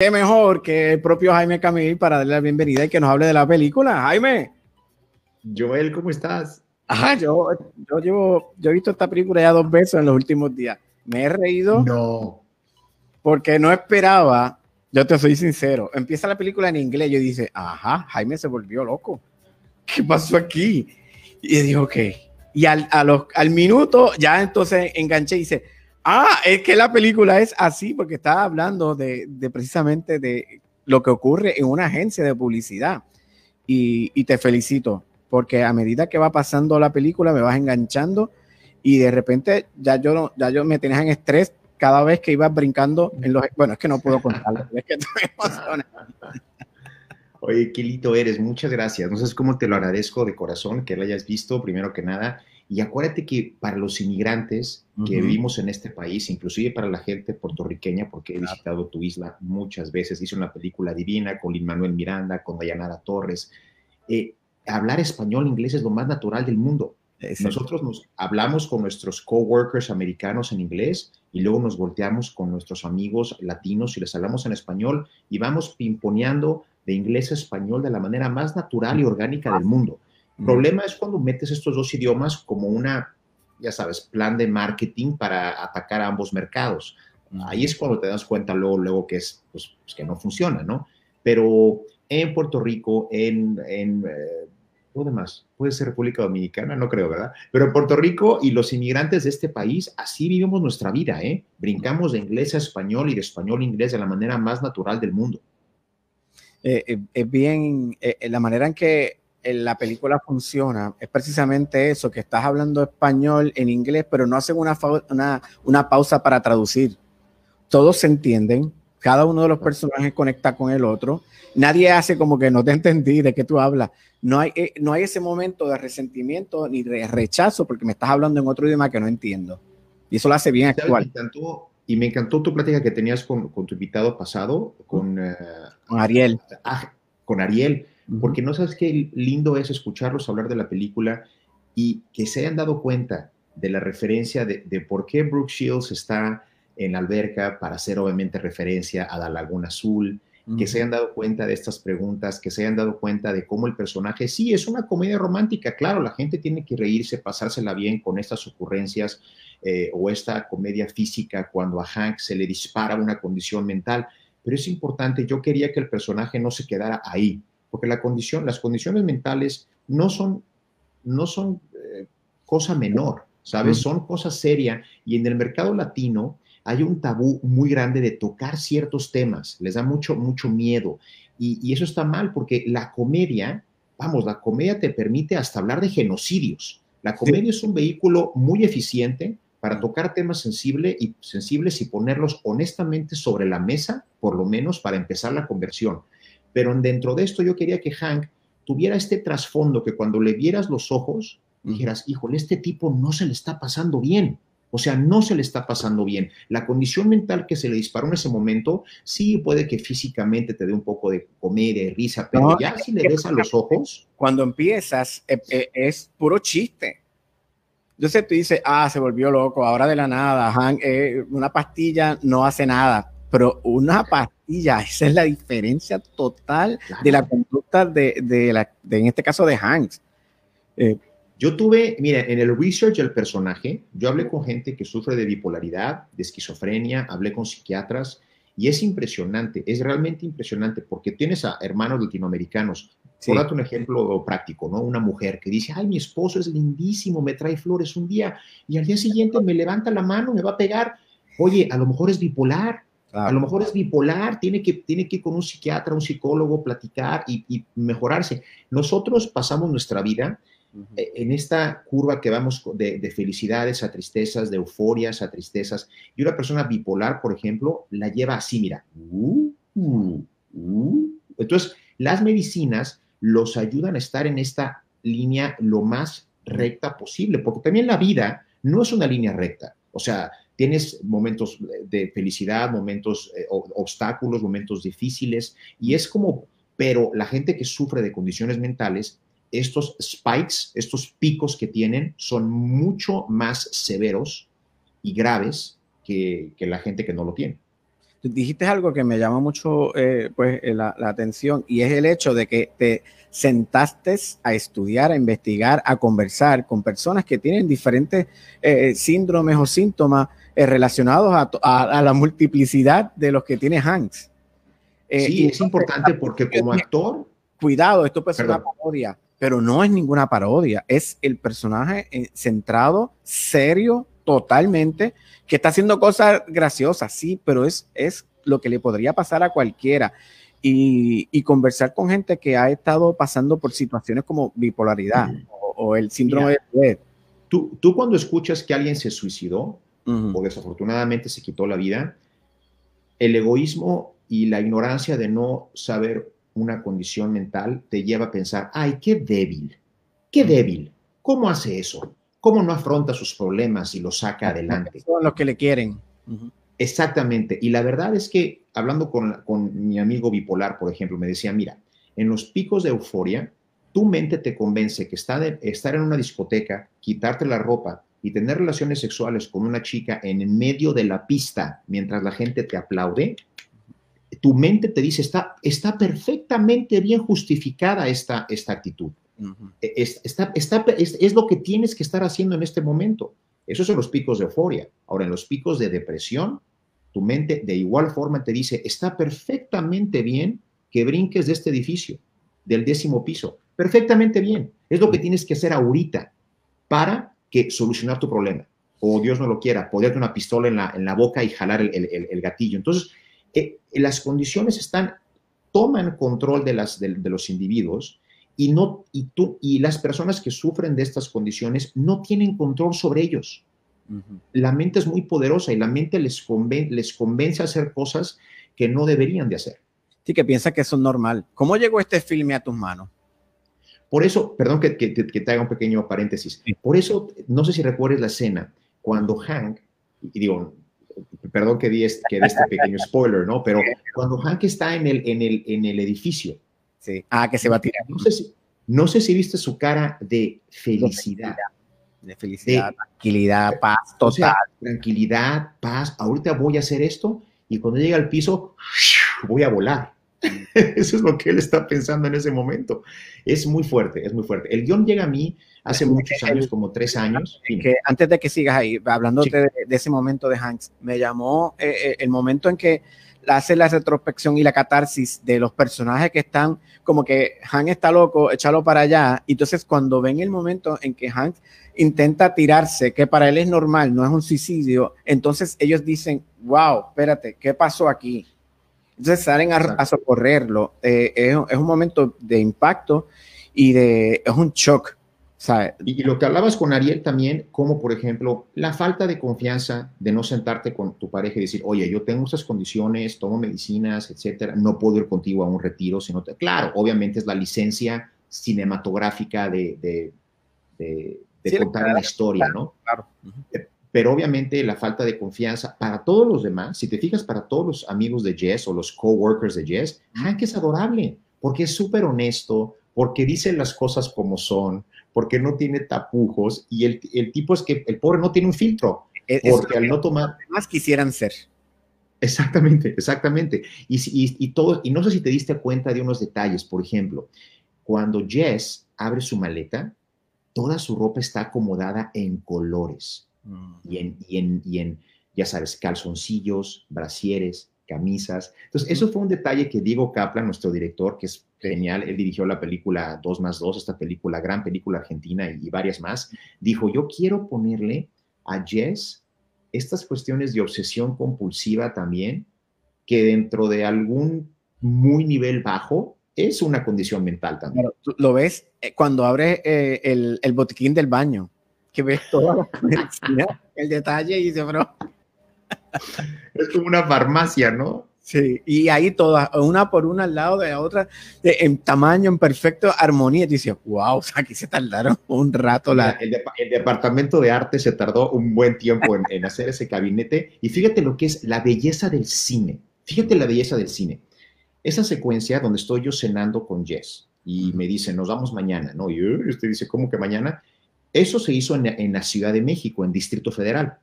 qué mejor que el propio Jaime Camil para darle la bienvenida y que nos hable de la película. Jaime. Joel, ¿cómo estás? Ajá, yo, yo llevo, yo he visto esta película ya dos veces en los últimos días. Me he reído. No. Porque no esperaba, yo te soy sincero, empieza la película en inglés, yo dice, ajá, Jaime se volvió loco. ¿Qué pasó aquí? Y dijo, ok. Y al, a los, al minuto ya entonces enganché y dice, Ah, es que la película es así porque estaba hablando de, de precisamente de lo que ocurre en una agencia de publicidad. Y, y, te felicito porque a medida que va pasando la película me vas enganchando y de repente ya yo, ya yo me tenías en estrés cada vez que ibas brincando en los... Bueno, es que no puedo contarlo, es que Oye, qué lito eres, muchas gracias. No sé cómo te lo agradezco de corazón que lo hayas visto, primero que nada. Y acuérdate que para los inmigrantes que vivimos en este país, inclusive para la gente puertorriqueña, porque he visitado tu isla muchas veces, hice una película divina con Lin Manuel Miranda, con Dayanara Torres, eh, hablar español, inglés es lo más natural del mundo. Nosotros nos hablamos con nuestros coworkers americanos en inglés y luego nos volteamos con nuestros amigos latinos y les hablamos en español y vamos pimponeando de inglés a español de la manera más natural y orgánica del mundo. El problema es cuando metes estos dos idiomas como una, ya sabes, plan de marketing para atacar a ambos mercados. Ahí es cuando te das cuenta luego, luego que es, pues, pues, que no funciona, ¿no? Pero en Puerto Rico, en, en eh, ¿dónde más? Puede ser República Dominicana, no creo, ¿verdad? Pero en Puerto Rico y los inmigrantes de este país, así vivimos nuestra vida, ¿eh? Brincamos de inglés a español y de español a inglés de la manera más natural del mundo. Eh, eh, es bien, la manera en que la película funciona es precisamente eso, que estás hablando español en inglés, pero no hacen una, una, una pausa para traducir. Todos se entienden, cada uno de los personajes conecta con el otro. Nadie hace como que no te entendí de qué tú hablas. No hay, eh, no hay ese momento de resentimiento ni de rechazo porque me estás hablando en otro idioma que no entiendo. Y eso lo hace bien actual. y me encantó tu plática que tenías con, con tu invitado pasado, con, eh, con Ariel. Ah, con Ariel porque no sabes qué lindo es escucharlos hablar de la película y que se hayan dado cuenta de la referencia de, por qué Brooke Shields está en la alberca para hacer obviamente referencia a la Laguna Azul, que se hayan dado cuenta de estas preguntas, que se hayan dado cuenta de cómo el personaje, sí, es una comedia romántica, claro, la gente tiene que reírse, pasársela bien con estas ocurrencias eh, o esta comedia física cuando a Hank se le dispara una condición mental, pero es importante, yo quería que el personaje no se quedara ahí, porque la condición, las condiciones mentales no son, no son eh, cosa menor, ¿sabes? Son cosa seria y en el mercado latino hay un tabú muy grande de tocar ciertos temas, les da mucho, mucho miedo y, y eso está mal porque la comedia, vamos, la comedia te permite hasta hablar de genocidios. La comedia es un vehículo muy eficiente para tocar temas sensibles y, sensibles y ponerlos honestamente sobre la mesa, por lo menos para empezar la conversión. Pero dentro de esto yo quería que Hank tuviera este trasfondo que cuando le vieras los ojos, dijeras, híjole, este tipo no se le está pasando bien. O sea, no se le está pasando bien. La condición mental que se le disparó en ese momento, sí puede que físicamente te dé un poco de comedia y risa, pero ya si le ves a los ojos. Cuando empiezas, eh, eh, es puro chiste. Yo sé, tú dices, ah, se volvió loco, ahora de la nada, Hank, eh, una pastilla no hace nada pero una pastilla, esa es la diferencia total de la conducta de, de, la, de, en este caso, de Hanks. Eh, yo tuve, mira, en el research del personaje, yo hablé con gente que sufre de bipolaridad, de esquizofrenia, hablé con psiquiatras, y es impresionante, es realmente impresionante, porque tienes a hermanos latinoamericanos. Por darte un ejemplo práctico, ¿no? Una mujer que dice, ay, mi esposo es lindísimo, me trae flores un día, y al día siguiente me levanta la mano, me va a pegar. Oye, a lo mejor es bipolar, a lo mejor es bipolar, tiene que, tiene que ir con un psiquiatra, un psicólogo, platicar y, mejorarse. Nosotros pasamos nuestra vida eh, en esta curva que vamos de, felicidades a tristezas, de euforias a tristezas. Y una persona bipolar, por ejemplo, la lleva así, mira. Uh, uh, uh. Entonces, las medicinas los ayudan a estar en esta línea lo más recta posible, porque también la vida no es una línea recta. O sea, tienes momentos de felicidad, momentos, eh, obstáculos, momentos difíciles, y es como, pero la gente que sufre de condiciones mentales, estos spikes, estos picos que tienen, son mucho más severos y graves que, la gente que no lo tiene. dijiste algo que me llama mucho eh, pues, eh, la, atención y es el hecho de que te sentaste a estudiar, a investigar, a conversar con personas que tienen diferentes eh, síndromes o síntomas relacionados a, la multiplicidad de los que tiene Hanks. sí, es importante porque como actor... Cuidado, esto puede ser una parodia, pero no es ninguna parodia, es el personaje centrado, serio, totalmente, que está haciendo cosas graciosas, sí, pero es, es lo que le podría pasar a cualquiera. Y, conversar con gente que ha estado pasando por situaciones como bipolaridad o, el síndrome de Tú, tú cuando escuchas que alguien se suicidó o desafortunadamente se quitó la vida, el egoísmo y la ignorancia de no saber una condición mental te lleva a pensar, ay, qué débil, qué débil, ¿cómo hace eso? cómo no afronta sus problemas y los saca adelante. Son los que le quieren. Exactamente. Y la verdad es que hablando con, mi amigo bipolar, por ejemplo, me decía, mira, en los picos de euforia, tu mente te convence que está de, estar en una discoteca, quitarte la ropa y tener relaciones sexuales con una chica en medio de la pista mientras la gente te aplaude, tu mente te dice, está, está perfectamente bien justificada esta, esta actitud. E, es, está, está, es, lo que tienes que estar haciendo en este momento. Esos son los picos de euforia. Ahora, en los picos de depresión, tu mente de igual forma te dice, está perfectamente bien que brinques de este edificio, del décimo piso. Perfectamente bien. Es lo que tienes que hacer ahorita para que solucionar tu problema. O Dios no lo quiera, ponerte una pistola en la, en la boca y jalar el, el, gatillo. Entonces, eh, las condiciones están, toman control de, las, de los individuos y, no, y, tú, y las personas que sufren de estas condiciones no tienen control sobre ellos. La mente es muy poderosa y la mente les, les convence a hacer cosas que no deberían de hacer. Sí, que piensa que eso es normal. ¿Cómo llegó este filme a tus manos? Por eso, perdón que, que, te haga un pequeño paréntesis. Por eso, no sé si recuerdes la escena cuando Hank, y digo, perdón que di este, que este pequeño spoiler, ¿no? Pero cuando Hank está en el, en el, en el edificio Sí. Ah, que se va a tirar. No sé si, no sé si viste su cara de felicidad. De felicidad, tranquilidad, paz total. tranquilidad, paz. Ahorita voy a hacer esto y cuando llegue al piso, voy a volar. Eso es lo que él está pensando en ese momento. Es muy fuerte, es muy fuerte. El guion llega a mí hace muchos años, como tres años. Que antes de que sigas ahí, hablando de, ese momento de Hanks, me llamó eh, eh, el momento en que hace la retrospección y la catarsis de los personajes que están como que Hank está loco, échalo para allá. Y entonces cuando ven el momento en que Hank intenta tirarse, que para él es normal, no es un suicidio, entonces ellos dicen, wow, espérate, ¿qué pasó aquí? Entonces salen a, socorrerlo. Eh, es, es, un momento de impacto y de, es un shock y, lo que hablabas con Ariel también, como por ejemplo la falta de confianza de no sentarte con tu pareja y decir, oye, yo tengo estas condiciones, tomo medicinas, etcétera, no puedo ir contigo a un retiro, sino, claro, obviamente es la licencia cinematográfica de, de, contar la historia, ¿no? Claro. Eh, pero obviamente la falta de confianza para todos los demás, si te fijas para todos los amigos de Jess o los coworkers de Jess, Hank es adorable porque es súper honesto, porque dice las cosas como son, porque no tiene tapujos y el, el, tipo es que el pobre no tiene un filtro, porque al no tomar... Más quisieran ser. Exactamente, exactamente. Y, y, y, todo, y no sé si te diste cuenta de unos detalles, por ejemplo, cuando Jess abre su maleta, toda su ropa está acomodada en colores y, en, y, en, y en, ya sabes, calzoncillos, brasieres, camisas. Entonces, eso fue un detalle que Diego Kaplan, nuestro director, que es genial, él dirigió la película 2 más 2, esta película, gran película argentina y, varias más, dijo, yo quiero ponerle a Jess estas cuestiones de obsesión compulsiva también, que dentro de algún muy nivel bajo es una condición mental también. lo ves eh, cuando abre eh, el, el, botiquín del baño, que ves toda la el detalle y dice, bro, es como una farmacia, ¿no? Sí, y ahí todas, una por una al lado de la otra, en tamaño, en perfecta armonía. Y dices, wow, aquí se tardaron un rato. La... El, departamento de arte se tardó un buen tiempo en, en, hacer ese gabinete. Y fíjate lo que es la belleza del cine. Fíjate la belleza del cine. Esa secuencia donde estoy yo cenando con Jess y me dice, nos vamos mañana, ¿no? Y usted dice, ¿cómo que mañana? Eso se hizo en, en la Ciudad de México, en Distrito Federal.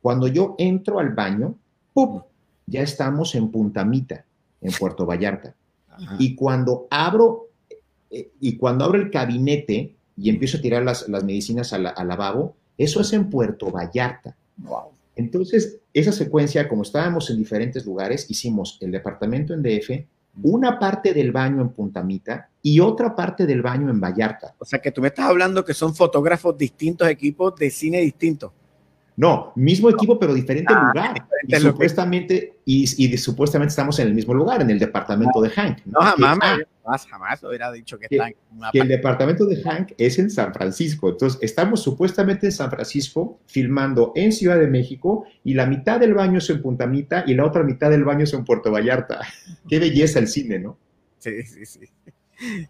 Cuando yo entro al baño, ¡pum! ya estamos en Puntamita, en Puerto Vallarta. Y cuando abro, eh, y cuando abro el gabinete y empiezo a tirar las, medicinas al, lavabo, eso es en Puerto Vallarta. Entonces, esa secuencia, como estábamos en diferentes lugares, hicimos el departamento en DF, una parte del baño en Puntamita y otra parte del baño en Vallarta. O sea que tú me estás hablando que son fotógrafos distintos, equipos de cine distintos. No, mismo equipo, pero diferente ah, lugar. y supuestamente, y, supuestamente estamos en el mismo lugar, en el departamento de Hank. No, jamás, jamás, jamás hubiera dicho que, en una que el departamento de Hank es en San Francisco. Entonces, estamos supuestamente en San Francisco filmando en Ciudad de México y la mitad del baño es en Puntamita y la otra mitad del baño es en Puerto Vallarta. Qué belleza el cine, ¿no? Sí, sí, sí.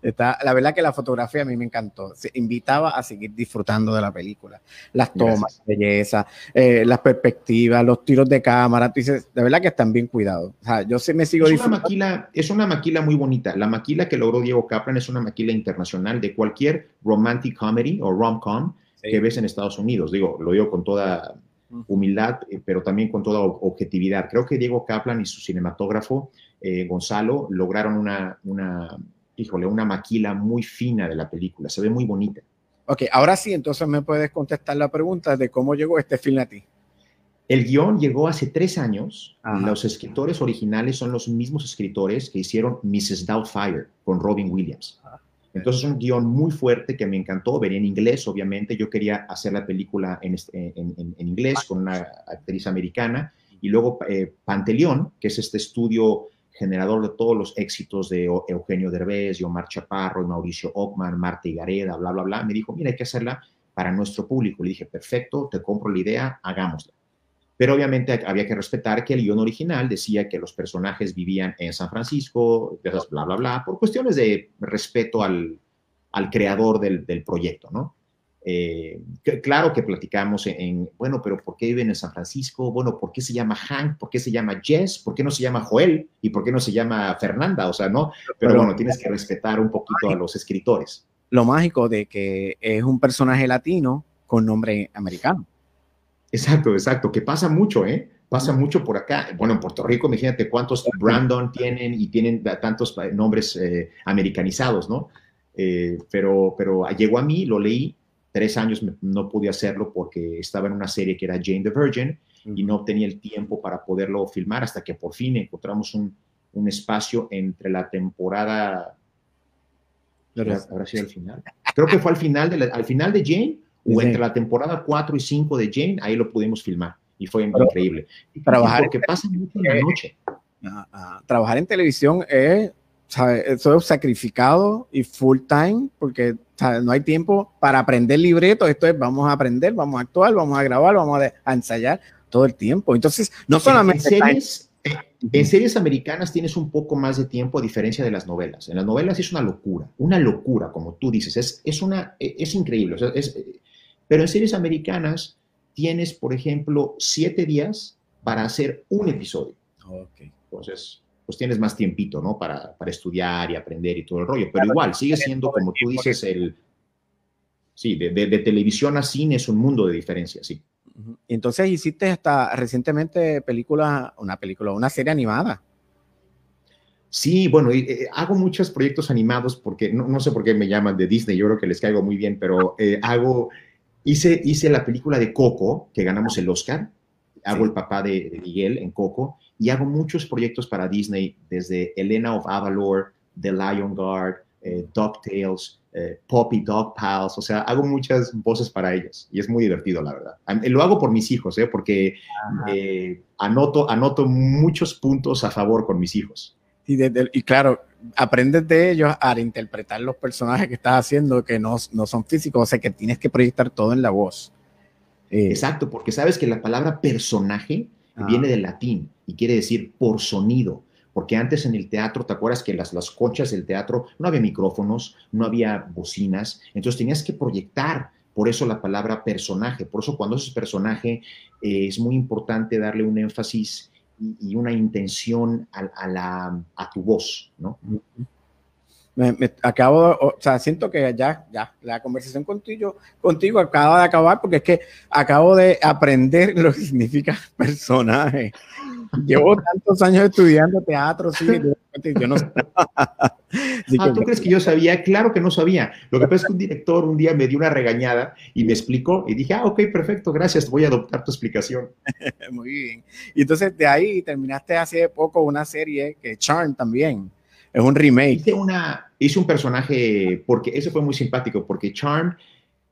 Está, la verdad que la fotografía a mí me encantó. Se invitaba a seguir disfrutando de la película. Las tomas, belleza, eh, las perspectivas, los tiros de cámara. Dices, de verdad que están bien cuidados. O sea, yo sí me sigo es una maquila Es una maquila muy bonita. La maquila que logró Diego Kaplan es una maquila internacional de cualquier romantic comedy o rom-com que ves en Estados Unidos. Digo, lo digo con toda humildad, eh, pero también con toda objetividad. Creo que Diego Kaplan y su cinematógrafo, eh, Gonzalo, lograron una, una híjole, una maquila muy fina de la película, se ve muy bonita. Ok, ahora sí, entonces me puedes contestar la pregunta de cómo llegó este film a ti. El guion llegó hace tres años. Los escritores originales son los mismos escritores que hicieron Mrs. Doubtfire con Robin Williams. Entonces es un guion muy fuerte que me encantó. Venía en inglés, obviamente. Yo quería hacer la película en, en, inglés con una actriz americana. Y luego eh, Panteleón, que es este estudio generador de todos los éxitos de Eugenio Derbez, y Omar Chaparro, y Mauricio Ockman, Marta Gareda, bla, bla, bla, me dijo, mira, hay que hacerla para nuestro público. Le dije, perfecto, te compro la idea, hagámosla. Pero obviamente había que respetar que el guion original decía que los personajes vivían en San Francisco, bla, bla, bla, por cuestiones de respeto al, al creador del, del proyecto, ¿no? Eh, claro que platicamos en, bueno, pero ¿por qué viven en San Francisco? Bueno, ¿por qué se llama Hank? ¿Por qué se llama Jess? ¿Por qué no se llama Joel? ¿Y por qué no se llama Fernanda? O sea, ¿no? Pero, bueno, tienes que respetar un poquito a los escritores. Lo mágico de que es un personaje latino con nombre americano. Exacto, exacto, que pasa mucho, ¿eh? Pasa mucho por acá. Bueno, en Puerto Rico, imagínate cuántos Brandon tienen y tienen tantos nombres eh, americanizados, ¿no? Eh, pero, pero llegó a mí, lo leí tres años no pude hacerlo porque estaba en una serie que era Jane the Virgin y no tenía el tiempo para poderlo filmar hasta que por fin encontramos un, un espacio entre la temporada... Ahora sí, al final. Creo que fue al final de, al final de Jane o entre la temporada 4 y 5 de Jane, ahí lo pudimos filmar y fue increíble. Trabajar porque pasa mucho en la noche. Trabajar en televisión es eso es sacrificado y full time, porque no hay tiempo para aprender libretos. Esto es, vamos a aprender, vamos a actuar, vamos a grabar, vamos a, ensayar todo el tiempo. Entonces, no solamente... En series, eh, en series americanas tienes un poco más de tiempo a diferencia de las novelas. En las novelas es una locura, una locura, como tú dices, es, es, una, es increíble. pero en series americanas tienes, por ejemplo, siete días para hacer un episodio. Okay. Entonces, pues tienes más tiempito, ¿no? Para, para estudiar y aprender y todo el rollo. Pero igual, sigue siendo, como tú dices, el... Sí, de, de, televisión a cine es un mundo de diferencia, sí. Entonces hiciste hasta recientemente película, una película, una serie animada. Sí, bueno, eh, hago muchos proyectos animados porque no, no, sé por qué me llaman de Disney, yo creo que les caigo muy bien, pero eh, hago, hice, hice la película de Coco, que ganamos el Oscar, hago el papá de, de, Miguel en Coco, y hago muchos proyectos para Disney, desde Elena of Avalor, The Lion Guard, eh, DuckTales, eh, Poppy Dog Pals, o sea, hago muchas voces para ellos y es muy divertido, la verdad. Lo hago por mis hijos, ¿eh? porque eh, anoto, anoto muchos puntos a favor con mis hijos. Y, y claro, aprendes de ellos a interpretar los personajes que estás haciendo que no, no son físicos, o sea, que tienes que proyectar todo en la voz. Exacto, porque sabes que la palabra personaje viene del latín y quiere decir por sonido. Porque antes en el teatro, ¿te acuerdas que las, las conchas del teatro no había micrófonos, no había bocinas? Entonces tenías que proyectar, por eso la palabra personaje. Por eso cuando es personaje eh, es muy importante darle un énfasis y, una intención a, la, a tu voz, ¿no? Me, acabo, o sea, siento que ya, ya, la conversación contigo, contigo acaba de acabar porque es que acabo de aprender lo que significa personaje. Llevo tantos años estudiando teatro, sí, yo no sé. ah, ¿tú crees que yo sabía? Claro que no sabía. Lo que pasa es que un director un día me dio una regañada y me explicó y dije, ah, ok, perfecto, gracias, voy a adoptar tu explicación. Muy bien. Y entonces de ahí terminaste hace poco una serie que Charm también. Es un remake. Hice, una, hice un personaje, porque eso fue muy simpático, porque Charm,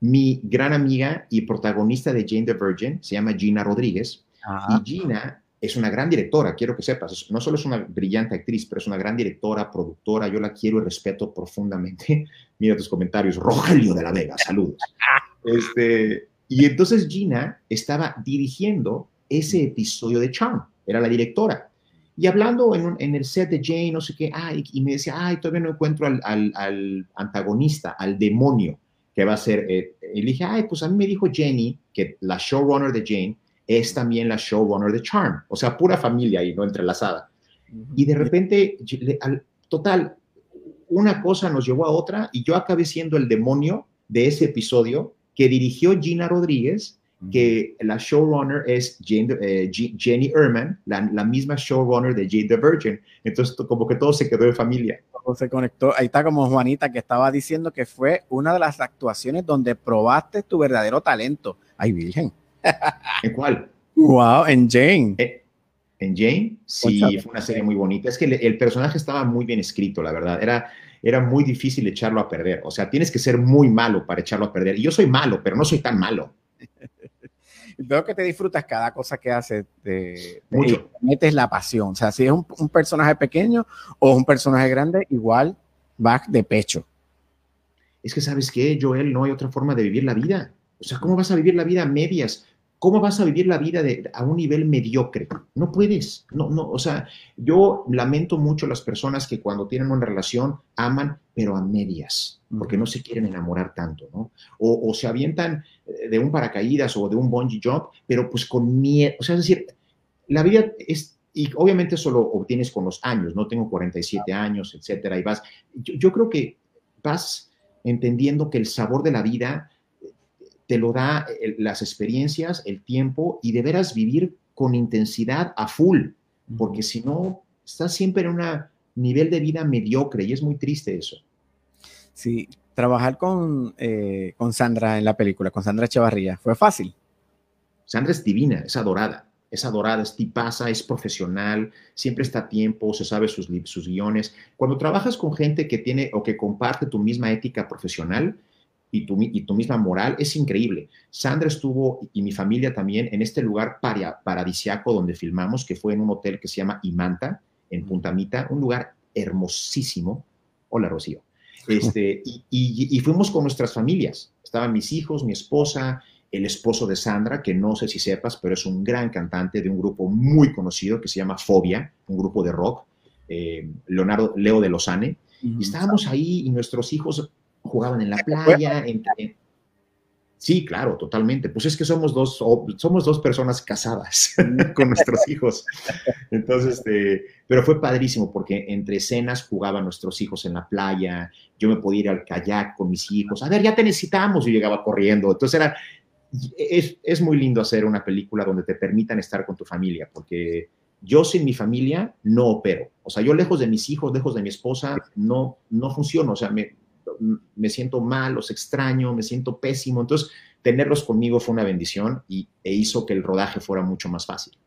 mi gran amiga y protagonista de Jane the Virgin, se llama Gina Rodríguez. Y Gina es una gran directora, quiero que sepas. No solo es una brillante actriz, pero es una gran directora, productora. Yo la quiero y respeto profundamente. Mira tus comentarios. Rogelio de la Vega, saludos. Este, y entonces Gina estaba dirigiendo ese episodio de Charm. Era la directora. Y hablando en, el set de Jane, no sé qué, ay, y me decía, ay, todavía no encuentro al, antagonista, al demonio que va a ser. Eh, y dije, ay, pues a mí me dijo Jenny, que la showrunner de Jane es también la showrunner de Charm. O sea, pura familia ahí, ¿no? Entrelazada. Y de repente, al, total, una cosa nos llevó a otra y yo acabé siendo el demonio de ese episodio que dirigió Gina Rodríguez que la showrunner es eh, Jenny Erman, la, misma showrunner de Jane the Virgin. Entonces, como que todo se quedó de familia. Todo se conectó. Ahí está como Juanita que estaba diciendo que fue una de las actuaciones donde probaste tu verdadero talento. Ay, Virgen. ¿En cuál? Wow, en Jane. Eh, en Jane, sí, fue una serie muy bonita. Es que el, personaje estaba muy bien escrito, la verdad. Era, era muy difícil echarlo a perder. O sea, tienes que ser muy malo para echarlo a perder. Y yo soy malo, pero no soy tan malo. Veo que te disfrutas cada cosa que haces, Mucho. metes la pasión. O sea, si es un, personaje pequeño o un personaje grande, igual va de pecho. Es que, ¿sabes qué, Joel? No hay otra forma de vivir la vida. O sea, ¿cómo vas a vivir la vida a medias? ¿Cómo vas a vivir la vida a un nivel mediocre? No puedes. No, no, o sea, yo lamento mucho las personas que cuando tienen una relación aman, pero a medias, porque no se quieren enamorar tanto, ¿no? O, se avientan eh, de un paracaídas o de un bungee jump, pero pues con miedo. O sea, es decir, la vida es y obviamente eso lo obtienes con los años, no tengo 47 años, etcétera, y vas, yo, creo que vas entendiendo que el sabor de la vida te lo da las experiencias, el tiempo y de veras vivir con intensidad a full, porque si no, estás siempre en un nivel de vida mediocre y es muy triste eso. Sí, trabajar con, eh, con Sandra en la película, con Sandra Chavarría, ¿fue fácil? Sandra es divina, es adorada, es adorada, es tipaza, es profesional, siempre está a tiempo, se sabe sus, sus guiones. Cuando trabajas con gente que tiene o que comparte tu misma ética profesional, y tu, y tu misma moral es increíble. Sandra estuvo y mi familia también en este lugar paradisiaco donde filmamos, que fue en un hotel que se llama Imanta, en Puntamita, un lugar hermosísimo. Hola, Rocío. Este, y, y, fuimos con nuestras familias. Estaban mis hijos, mi esposa, el esposo de Sandra, que no sé si sepas, pero es un gran cantante de un grupo muy conocido que se llama Fobia, un grupo de rock, eh, Leonardo Leo de Lozane. Y estábamos ahí y nuestros hijos jugaban en la playa. Sí, claro, totalmente. Pues es que somos dos, somos dos personas casadas con nuestros hijos. Entonces, este, pero fue padrísimo porque entre escenas jugaban nuestros hijos en la playa, yo me podía ir al kayak con mis hijos, a ver, ya te necesitamos, y llegaba corriendo. Entonces era, es, es muy lindo hacer una película donde te permitan estar con tu familia, porque yo sin mi familia no opero. O sea, yo lejos de mis hijos, lejos de mi esposa, no, no funciono. O sea, me, me siento mal, los extraño, me siento pésimo. Entonces, tenerlos conmigo fue una bendición y, e hizo que el rodaje fuera mucho más fácil.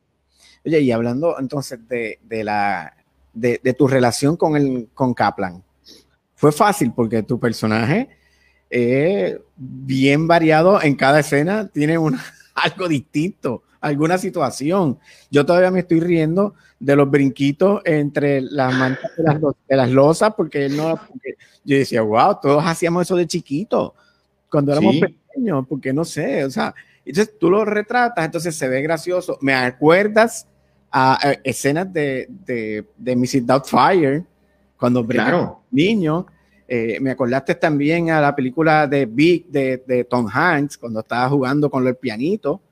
Oye, y hablando entonces de, la, de, tu relación con, el, con Kaplan, fue fácil porque tu personaje es bien variado en cada escena, tiene una, algo distinto, alguna situación. Yo todavía me estoy riendo de los brinquitos entre las mantas de las, losas, porque él no, yo decía, wow, todos hacíamos eso de chiquito, cuando éramos pequeños, porque no sé, o sea, entonces tú lo retratas, entonces se ve gracioso. Me acuerdas a, escenas de, de, de Mrs. Doubtfire, cuando claro. niño. Eh, me acordaste también a la película de Big de, de Tom Hanks, cuando estaba jugando con el pianito.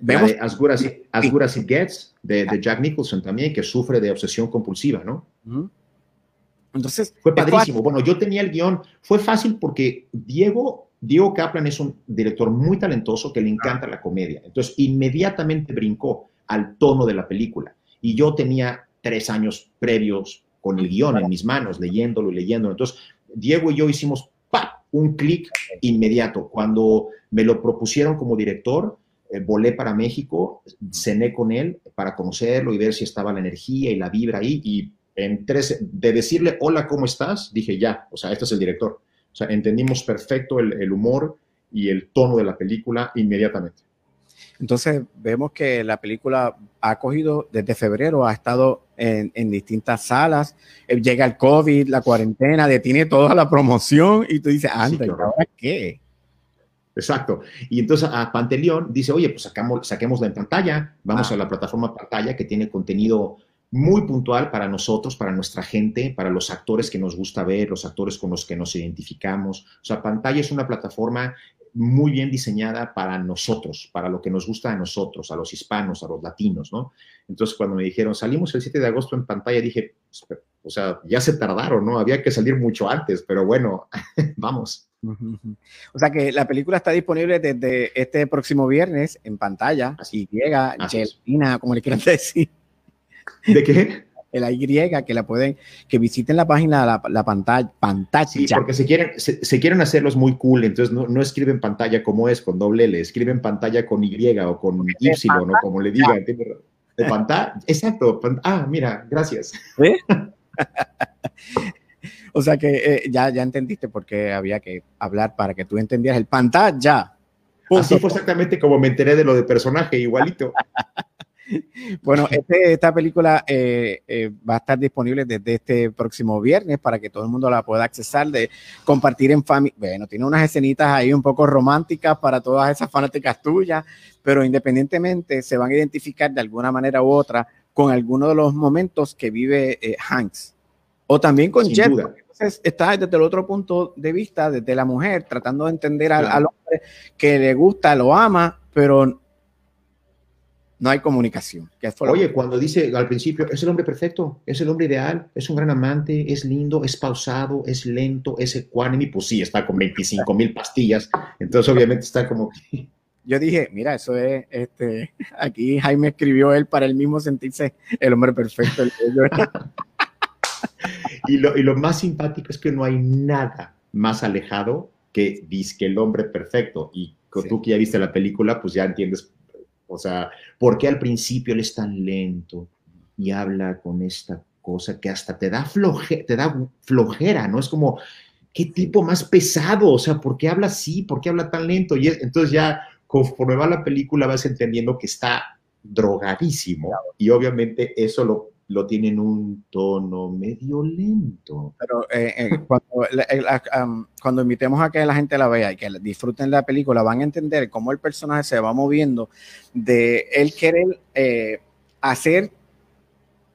Vemos as, good as it, Gets, de, Jack Nicholson también, que sufre de obsesión compulsiva, ¿no? Entonces, fue padrísimo. Bueno, yo tenía el guion, fue fácil porque Diego, Diego Kaplan es un director muy talentoso que le encanta la comedia. Entonces, inmediatamente brincó al tono de la película. y yo tenía tres años previos con el guion en mis manos, leyéndolo y leyéndolo. Entonces, Diego y yo hicimos un clic inmediato. Cuando me lo propusieron como director, eh, volé para México, cené con él para conocerlo y ver si estaba la energía y la vibra ahí. Y en tres, de decirle, hola, ¿cómo estás? Dije, ya, o sea, este es el director. O sea, entendimos perfecto el humor y el tono de la película inmediatamente. Entonces vemos que la película ha cogido desde febrero, ha estado en, distintas salas, eh, llega el COVID, la cuarentena, detiene toda la promoción y tú dices, anda, ¿y ahora qué? Exacto. Y entonces a Panteleón dice, oye, pues sacamos, saquémosla en pantalla, vamos ah. a la plataforma pantalla que tiene contenido muy puntual para nosotros, para nuestra gente, para los actores que nos gusta ver, los actores con los que nos identificamos. O sea, pantalla es una plataforma muy bien diseñada para nosotros, para lo que nos gusta a nosotros, a los hispanos, a los latinos, ¿no? Entonces, cuando me dijeron, salimos el 7 de agosto en pantalla, dije, o sea, ya se tardaron, ¿no? Había que salir mucho antes, pero bueno, vamos. O sea que la película está disponible desde este próximo viernes en pantalla, así llega, Gelina, como le quieran decir. ¿De qué? la Y, que la pueden, que visiten la página, la, la pantalla, pantalla. Sí, porque se quieren, se, quieren hacerlos muy cool, entonces no, no, escriben pantalla como es, con doble L, escriben pantalla con Y o con Y, ¿no? Como le digan. De pantalla, exacto. ah, mira, gracias. o sea que eh, ya, ya entendiste por qué había que hablar para que tú entendieras el pantalla. Así fue exactamente como me enteré de lo de personaje, igualito. Bueno, este, esta película eh, eh, va a estar disponible desde este próximo viernes para que todo el mundo la pueda accesar, de compartir en familia. Bueno, tiene unas escenitas ahí un poco románticas para todas esas fanáticas tuyas, pero independientemente se van a identificar de alguna manera u otra con alguno de los momentos que vive eh, Hanks. O también con Jeff. Entonces está desde el otro punto de vista, desde la mujer, tratando de entender al, al hombre que le gusta, lo ama, pero no hay comunicación. Oye, cuando dice al principio, es el hombre perfecto, es el hombre ideal, es un gran amante, es lindo, es pausado, es lento, es ecuánime, pues sí, está con 25 mil pastillas, entonces obviamente está como... Yo dije, mira, eso es, este, aquí Jaime escribió él para el mismo sentirse el hombre perfecto. y, lo, y lo más simpático es que no hay nada más alejado que dice que el hombre perfecto. Y tú que ya viste la película, pues ya entiendes o sea, ¿por qué al principio él es tan lento y habla con esta cosa que hasta te da, floje, te da flojera, ¿no? Es como, ¿qué tipo más pesado? O sea, ¿por qué habla así? ¿Por qué habla tan lento? Y entonces ya, conforme va la película, vas entendiendo que está drogadísimo y obviamente eso lo lo tienen un tono medio lento. Pero eh, eh, cuando, invitemos a que la gente la vea y que disfruten la película, van a entender cómo el personaje se va moviendo de él querer eh, hacer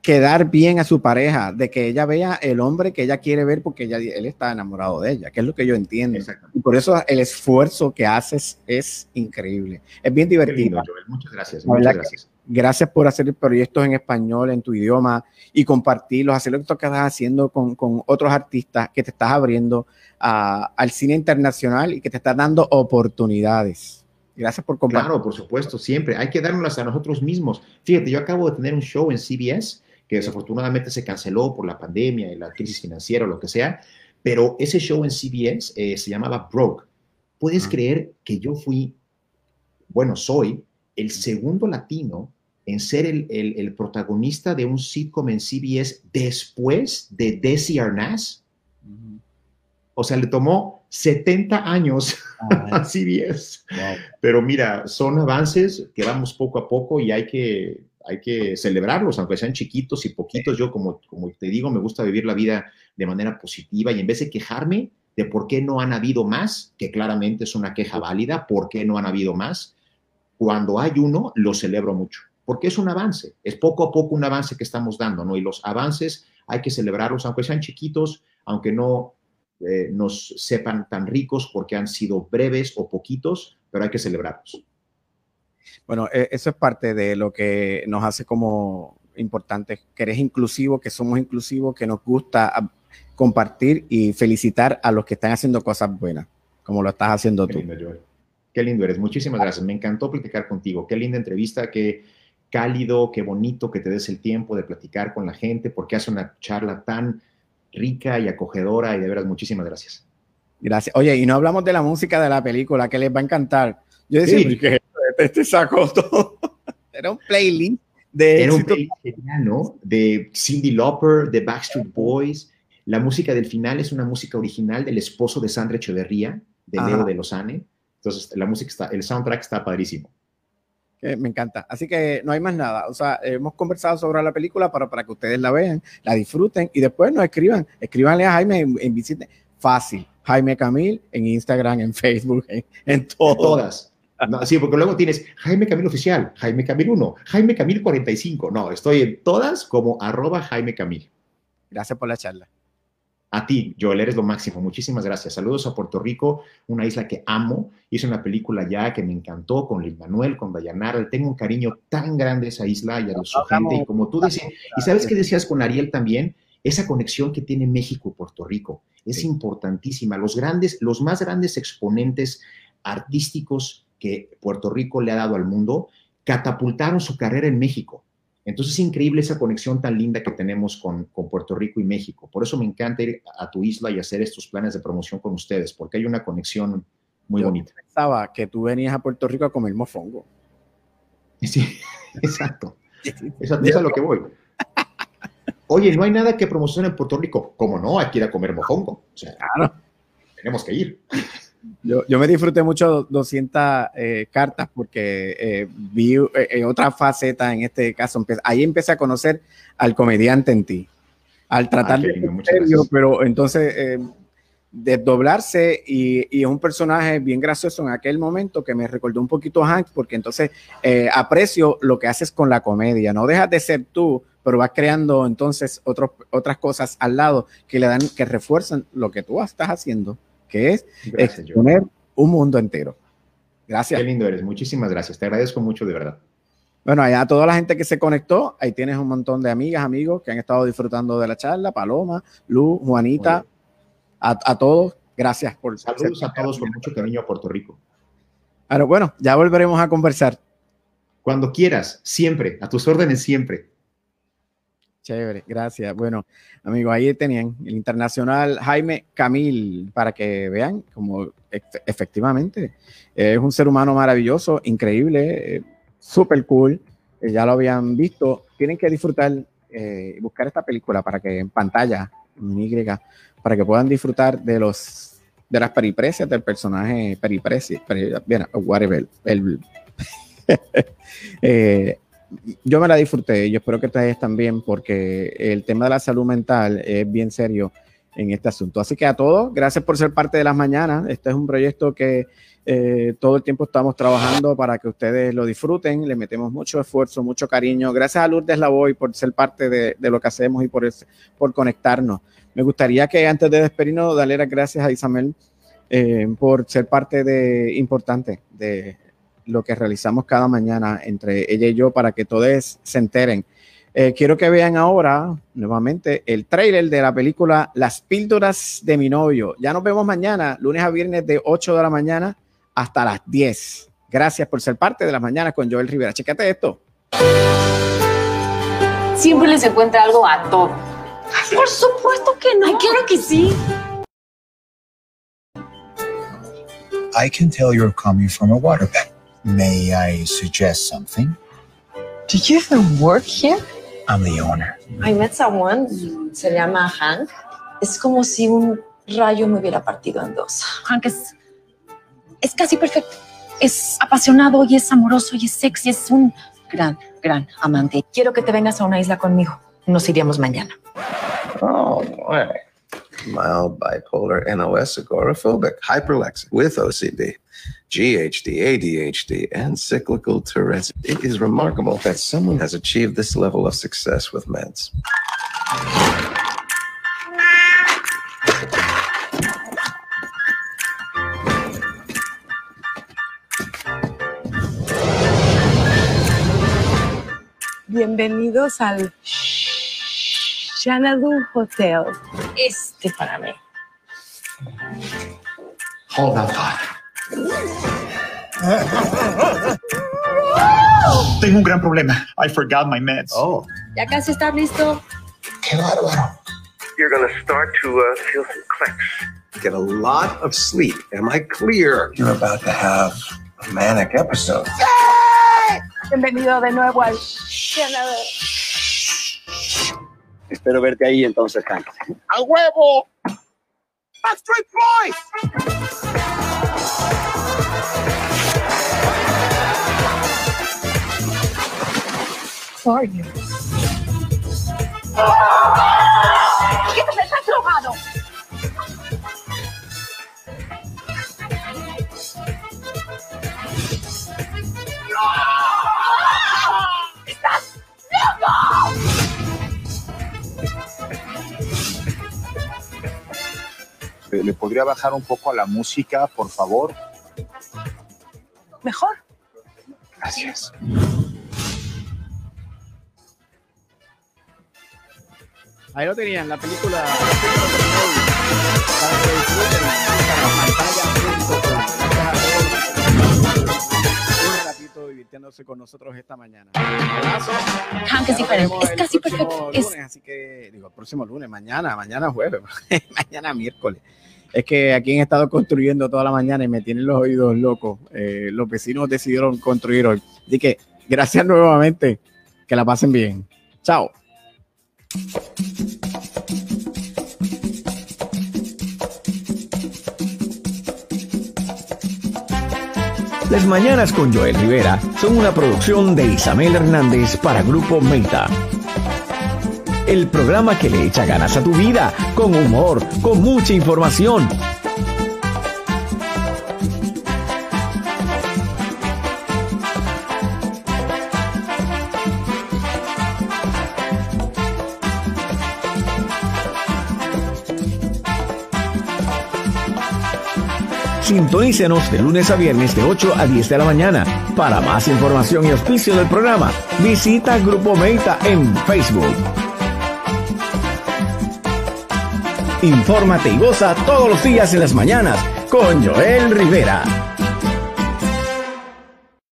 quedar bien a su pareja, de que ella vea el hombre que ella quiere ver porque ella, él está enamorado de ella, que es lo que yo entiendo. Y por eso el esfuerzo que haces es increíble. Es bien divertido. Muchas gracias. Muchas gracias. Gracias por hacer proyectos en español, en tu idioma y compartirlos, hacer lo que estás haciendo con, otros artistas, que te estás abriendo al cine internacional y que te estás dando oportunidades. Gracias por compartir. Claro, por supuesto, siempre. Hay que dárnoslas a nosotros mismos. Fíjate, yo acabo de tener un show en CBS que desafortunadamente se canceló por la pandemia y la crisis financiera o lo que sea, pero ese show en CBS eh, se llamaba Broke. ¿Puedes ah. creer que yo fui, bueno, soy el segundo latino en ser el, protagonista de un sitcom en CBS después de Desi Arnaz. O sea, le tomó 70 años a CBS. Pero mira, son avances que vamos poco a poco y hay que, hay que celebrarlos, aunque sean chiquitos y poquitos. Yo, como, como te digo, me gusta vivir la vida de manera positiva y en vez de quejarme de por qué no han habido más, que claramente es una queja válida, por qué no han habido más, cuando hay uno, lo celebro mucho, porque es un avance, es poco a poco un avance que estamos dando, ¿no? Y los avances hay que celebrarlos, aunque sean chiquitos, aunque no eh, nos sepan tan ricos porque han sido breves o poquitos, pero hay que celebrarlos. Bueno, e, eso es parte de lo que nos hace como importante, que eres inclusivo, que somos inclusivos, que nos gusta ah, compartir y felicitar a los que están haciendo cosas buenas, como lo estás haciendo tú. Qué lindo eres. Muchísimas gracias. Me encantó platicar contigo. Qué linda entrevista. Qué, cálido, qué bonito que te des el tiempo de platicar con la gente, porque hace una charla tan rica y acogedora y de veras muchísimas gracias. Gracias. Oye, y no hablamos de la música de la película, que les va a encantar. Yo decía, sí. que este sacó todo. Era un playlist de Era un playlist genial, ¿no? De Cindy Lauper, de Backstreet Boys. La música del final es una música original del esposo de Sandra Echeverría, de. Leo de Lozane. Entonces, la música está, el soundtrack está padrísimo. Eh, me encanta. Así que no hay más nada. O sea, hemos conversado sobre la película para, para que ustedes la vean, la disfruten y después nos escriban. Escríbanle a Jaime en, en visite. Fácil. Jaime Camil en Instagram, en Facebook, en, en todo. todas. No, sí, porque luego tienes Jaime Camil Oficial, Jaime Camil 1, Jaime Camil 45. No, estoy en todas como arroba Jaime Camil. Gracias por la charla. A ti, Joel, eres lo máximo. Muchísimas gracias. Saludos a Puerto Rico, una isla que amo. Hice una película ya que me encantó con Lin Manuel, con Dayanara. Tengo un cariño tan grande a esa isla y a su gente. Y como tú dices, y sabes qué decías con Ariel también, esa conexión que tiene México y Puerto Rico es sí. importantísima. Los grandes, los más grandes exponentes artísticos que Puerto Rico le ha dado al mundo catapultaron su carrera en México. Entonces es increíble esa conexión tan linda que tenemos con, con, Puerto Rico y México. Por eso me encanta ir a tu isla y hacer estos planes de promoción con ustedes, porque hay una conexión muy Yo bonita. Pensaba que tú venías a Puerto Rico a comer mofongo. Sí, exacto. Eso, es a lo que voy. Oye, no hay nada que promocionar en Puerto Rico. ¿Cómo no? Hay que ir a comer mofongo. O sea, claro. tenemos que ir. Yo, yo, me disfruté mucho 200 eh, cartas porque eh, vi eh, otra faceta en este caso. Ahí empecé a conocer al comediante en ti, al tratar ah, de lindo, serio, pero entonces eh, desdoblarse y, y, es un personaje bien gracioso en aquel momento que me recordó un poquito a Hank porque entonces eh, aprecio lo que haces con la comedia. No dejas de ser tú, pero vas creando entonces otros, otras cosas al lado que le dan, que refuerzan lo que tú estás haciendo que es gracias, exponer un mundo entero. Gracias. Qué lindo eres. Muchísimas gracias. Te agradezco mucho, de verdad. Bueno, allá a toda la gente que se conectó, ahí tienes un montón de amigas, amigos que han estado disfrutando de la charla. Paloma, Lu, Juanita, a, a, todos, gracias por Saludos a todos con mucho cariño a Puerto Rico. Pero bueno, ya volveremos a conversar. Cuando quieras, siempre, a tus órdenes siempre. Chévere, gracias. Bueno, amigos, ahí tenían el internacional Jaime Camil, para que vean como efectivamente es un ser humano maravilloso, increíble, eh, súper cool. Eh, ya lo habían visto. Tienen que disfrutar y eh, buscar esta película para que en pantalla, en Y, para que puedan disfrutar de los de las periprecias del personaje periprecias, peri, whatever, eh, yo me la disfruté, yo espero que ustedes también, porque el tema de la salud mental es bien serio en este asunto. Así que a todos, gracias por ser parte de las mañanas. Este es un proyecto que eh, todo el tiempo estamos trabajando para que ustedes lo disfruten. Le metemos mucho esfuerzo, mucho cariño. Gracias a Lourdes Lavoy por ser parte de, lo que hacemos y por, por conectarnos. Me gustaría que antes de despedirnos, darle las gracias a Isabel eh, por ser parte de importante de lo que realizamos cada mañana entre ella y yo para que todos se enteren. Eh, quiero que vean ahora nuevamente el trailer de la película Las píldoras de mi novio. Ya nos vemos mañana, lunes a viernes de 8 de la mañana hasta las 10. Gracias por ser parte de las mañanas con Joel Rivera. Chécate esto. Siempre les encuentra algo a todo. Por supuesto que no. Ay, claro que sí. I can tell you're coming from a waterbed. May I suggest something? Do you even work here? I'm the owner. I met someone, se llama Hank. Es como si un rayo me hubiera partido en dos. Hank es, es casi perfecto. Es apasionado y es amoroso y es sexy. Es un gran, gran amante. Quiero que te vengas a una isla conmigo. Nos iríamos mañana. Oh, boy. Mild bipolar, NOS, agoraphobic, hyperlexic with OCD. GHD, ADHD, and cyclical Tourette's. It is remarkable that someone has achieved this level of success with meds. Bienvenidos al Xanadu Hotel. Este para mí. Hold that thought. Tengo un gran problema. I forgot my meds. Oh, Ya casi está listo. Qué bárbaro. you're going to start to uh, feel some clicks. Get a lot of sleep. Am I clear? You're about to have a manic episode. Bienvenido de nuevo al Espero verte ahí entonces, Hank. ¡A huevo! Backstreet Boys! ¡Estás drogado! Eh, ¿Le podría bajar un poco a la música, por favor? Mejor. Gracias. Ahí lo tenían, la película. Un ratito divirtiéndose con nosotros esta mañana. Hank es diferente. Es casi perfecto. Es Lunes, así que, digo, el próximo lunes, mañana, mañana jueves, mañana miércoles. Es que aquí han estado construyendo toda la mañana y me tienen los oídos locos. Eh, los vecinos decidieron construir hoy. Así que, gracias nuevamente. Que la pasen bien. Chao. Las Mañanas con Joel Rivera son una producción de Isabel Hernández para Grupo Meta. El programa que le echa ganas a tu vida, con humor, con mucha información. Sintonícenos de lunes a viernes de 8 a 10 de la mañana. Para más información y auspicio del programa, visita Grupo Meta en Facebook. Infórmate y goza todos los días en las mañanas con Joel Rivera.